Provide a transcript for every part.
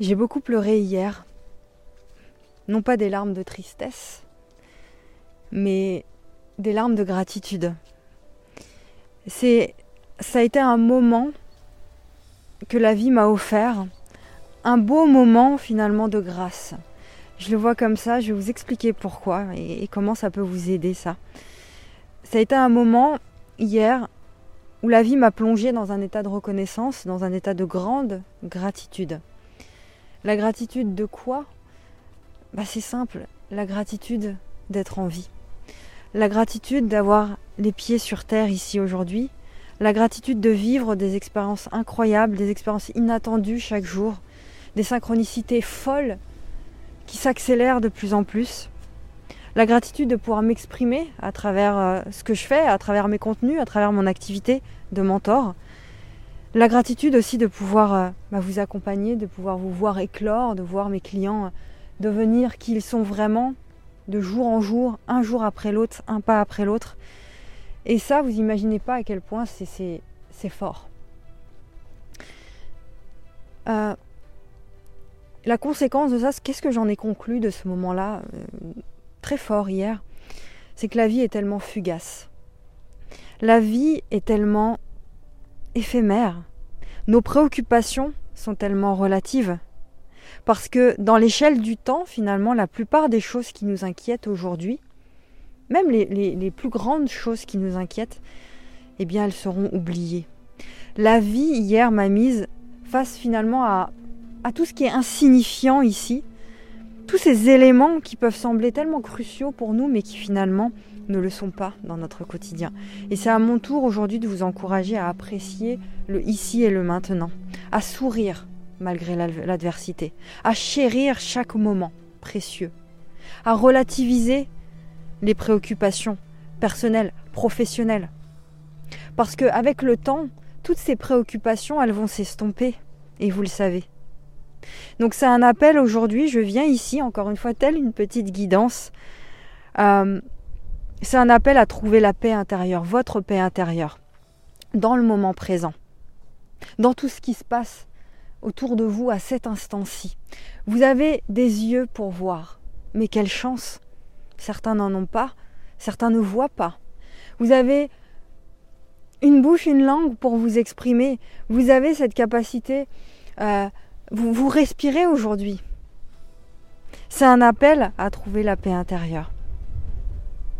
J'ai beaucoup pleuré hier. Non pas des larmes de tristesse, mais des larmes de gratitude. C'est ça a été un moment que la vie m'a offert, un beau moment finalement de grâce. Je le vois comme ça, je vais vous expliquer pourquoi et, comment ça peut vous aider ça. Ça a été un moment hier où la vie m'a plongé dans un état de reconnaissance, dans un état de grande gratitude. La gratitude de quoi? Bah, C'est simple, la gratitude d'être en vie. La gratitude d'avoir les pieds sur terre ici aujourd'hui. La gratitude de vivre des expériences incroyables, des expériences inattendues chaque jour, des synchronicités folles qui s'accélèrent de plus en plus. La gratitude de pouvoir m'exprimer à travers euh, ce que je fais, à travers mes contenus, à travers mon activité de mentor. La gratitude aussi de pouvoir euh, bah, vous accompagner, de pouvoir vous voir éclore, de voir mes clients euh, devenir qui ils sont vraiment, de jour en jour, un jour après l'autre, un pas après l'autre. Et ça, vous imaginez pas à quel point c'est fort. Euh, la conséquence de ça, qu'est-ce que j'en ai conclu de ce moment-là, très fort hier, c'est que la vie est tellement fugace. La vie est tellement éphémère. Nos préoccupations sont tellement relatives. Parce que dans l'échelle du temps, finalement, la plupart des choses qui nous inquiètent aujourd'hui, même les, plus grandes choses qui nous inquiètent, eh bien, elles seront oubliées. La vie, hier, m'a mise face finalement à, à tout ce qui est insignifiant ici, tous ces éléments qui peuvent sembler tellement cruciaux pour nous, mais qui finalement ne le sont pas dans notre quotidien. Et c'est à mon tour aujourd'hui de vous encourager à apprécier le ici et le maintenant, à sourire malgré l'adversité, à chérir chaque moment précieux, à relativiser les préoccupations personnelles, professionnelles. Parce qu'avec le temps, toutes ces préoccupations, elles vont s'estomper, et vous le savez. Donc c'est un appel aujourd'hui, je viens ici, encore une fois, telle une petite guidance, euh, c'est un appel à trouver la paix intérieure, votre paix intérieure, dans le moment présent, dans tout ce qui se passe autour de vous à cet instant-ci. Vous avez des yeux pour voir, mais quelle chance Certains n'en ont pas, certains ne voient pas. Vous avez une bouche, une langue pour vous exprimer. Vous avez cette capacité. Euh, vous, respirez aujourd'hui. C'est un appel à trouver la paix intérieure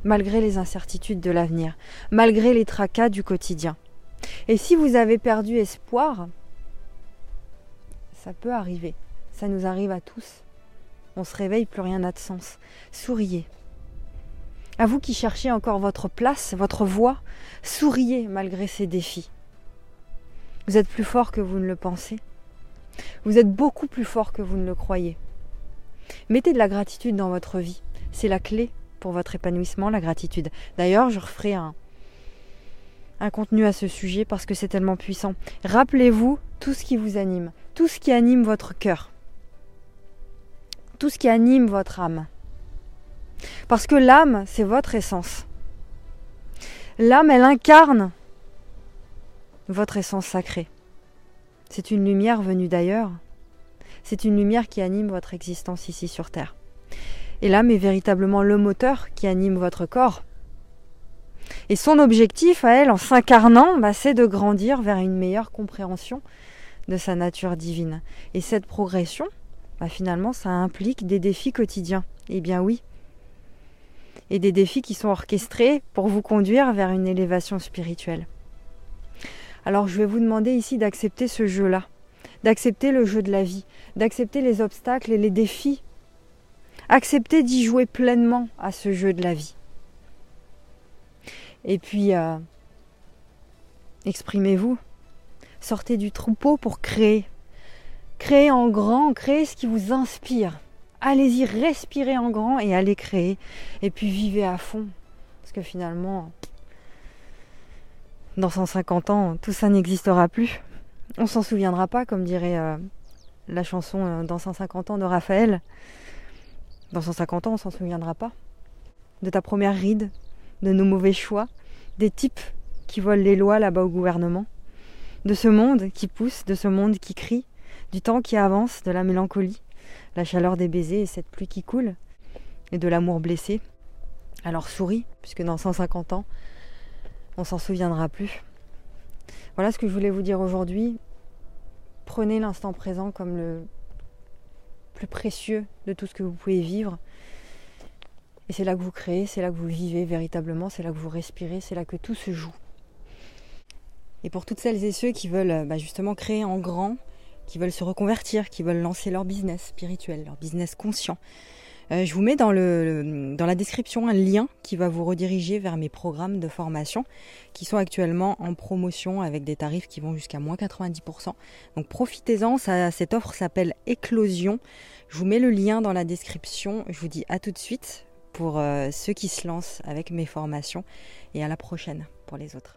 malgré les incertitudes de l'avenir, malgré les tracas du quotidien. Et si vous avez perdu espoir, ça peut arriver, ça nous arrive à tous. On se réveille, plus rien n'a de sens. Souriez. À vous qui cherchez encore votre place, votre voie, souriez malgré ces défis. Vous êtes plus fort que vous ne le pensez. Vous êtes beaucoup plus fort que vous ne le croyez. Mettez de la gratitude dans votre vie. C'est la clé pour votre épanouissement, la gratitude. D'ailleurs, je referai un, contenu à ce sujet parce que c'est tellement puissant. Rappelez-vous tout ce qui vous anime, tout ce qui anime votre cœur, tout ce qui anime votre âme. Parce que l'âme, c'est votre essence. L'âme, elle incarne votre essence sacrée. C'est une lumière venue d'ailleurs. C'est une lumière qui anime votre existence ici sur Terre. Et l'âme est véritablement le moteur qui anime votre corps. Et son objectif à elle, en s'incarnant, bah, c'est de grandir vers une meilleure compréhension de sa nature divine. Et cette progression, bah, finalement, ça implique des défis quotidiens. Eh bien oui. Et des défis qui sont orchestrés pour vous conduire vers une élévation spirituelle. Alors je vais vous demander ici d'accepter ce jeu-là, d'accepter le jeu de la vie, d'accepter les obstacles et les défis Acceptez d'y jouer pleinement à ce jeu de la vie. Et puis, euh, exprimez-vous. Sortez du troupeau pour créer. Créez en grand, créez ce qui vous inspire. Allez-y, respirez en grand et allez créer. Et puis vivez à fond. Parce que finalement, dans 150 ans, tout ça n'existera plus. On s'en souviendra pas, comme dirait euh, la chanson euh, Dans 150 ans de Raphaël. Dans 150 ans, on s'en souviendra pas. De ta première ride, de nos mauvais choix, des types qui volent les lois là-bas au gouvernement, de ce monde qui pousse, de ce monde qui crie, du temps qui avance, de la mélancolie, la chaleur des baisers et cette pluie qui coule, et de l'amour blessé. Alors souris, puisque dans 150 ans, on s'en souviendra plus. Voilà ce que je voulais vous dire aujourd'hui. Prenez l'instant présent comme le plus précieux de tout ce que vous pouvez vivre. Et c'est là que vous créez, c'est là que vous vivez véritablement, c'est là que vous respirez, c'est là que tout se joue. Et pour toutes celles et ceux qui veulent bah, justement créer en grand, qui veulent se reconvertir, qui veulent lancer leur business spirituel, leur business conscient, euh, je vous mets dans, la description un lien qui va vous rediriger vers mes programmes de formation qui sont actuellement en promotion avec des tarifs qui vont jusqu'à moins 90%. Donc profitez-en, cette offre s'appelle Éclosion. Je vous mets le lien dans la description. Je vous dis à tout de suite pour euh, ceux qui se lancent avec mes formations et à la prochaine pour les autres.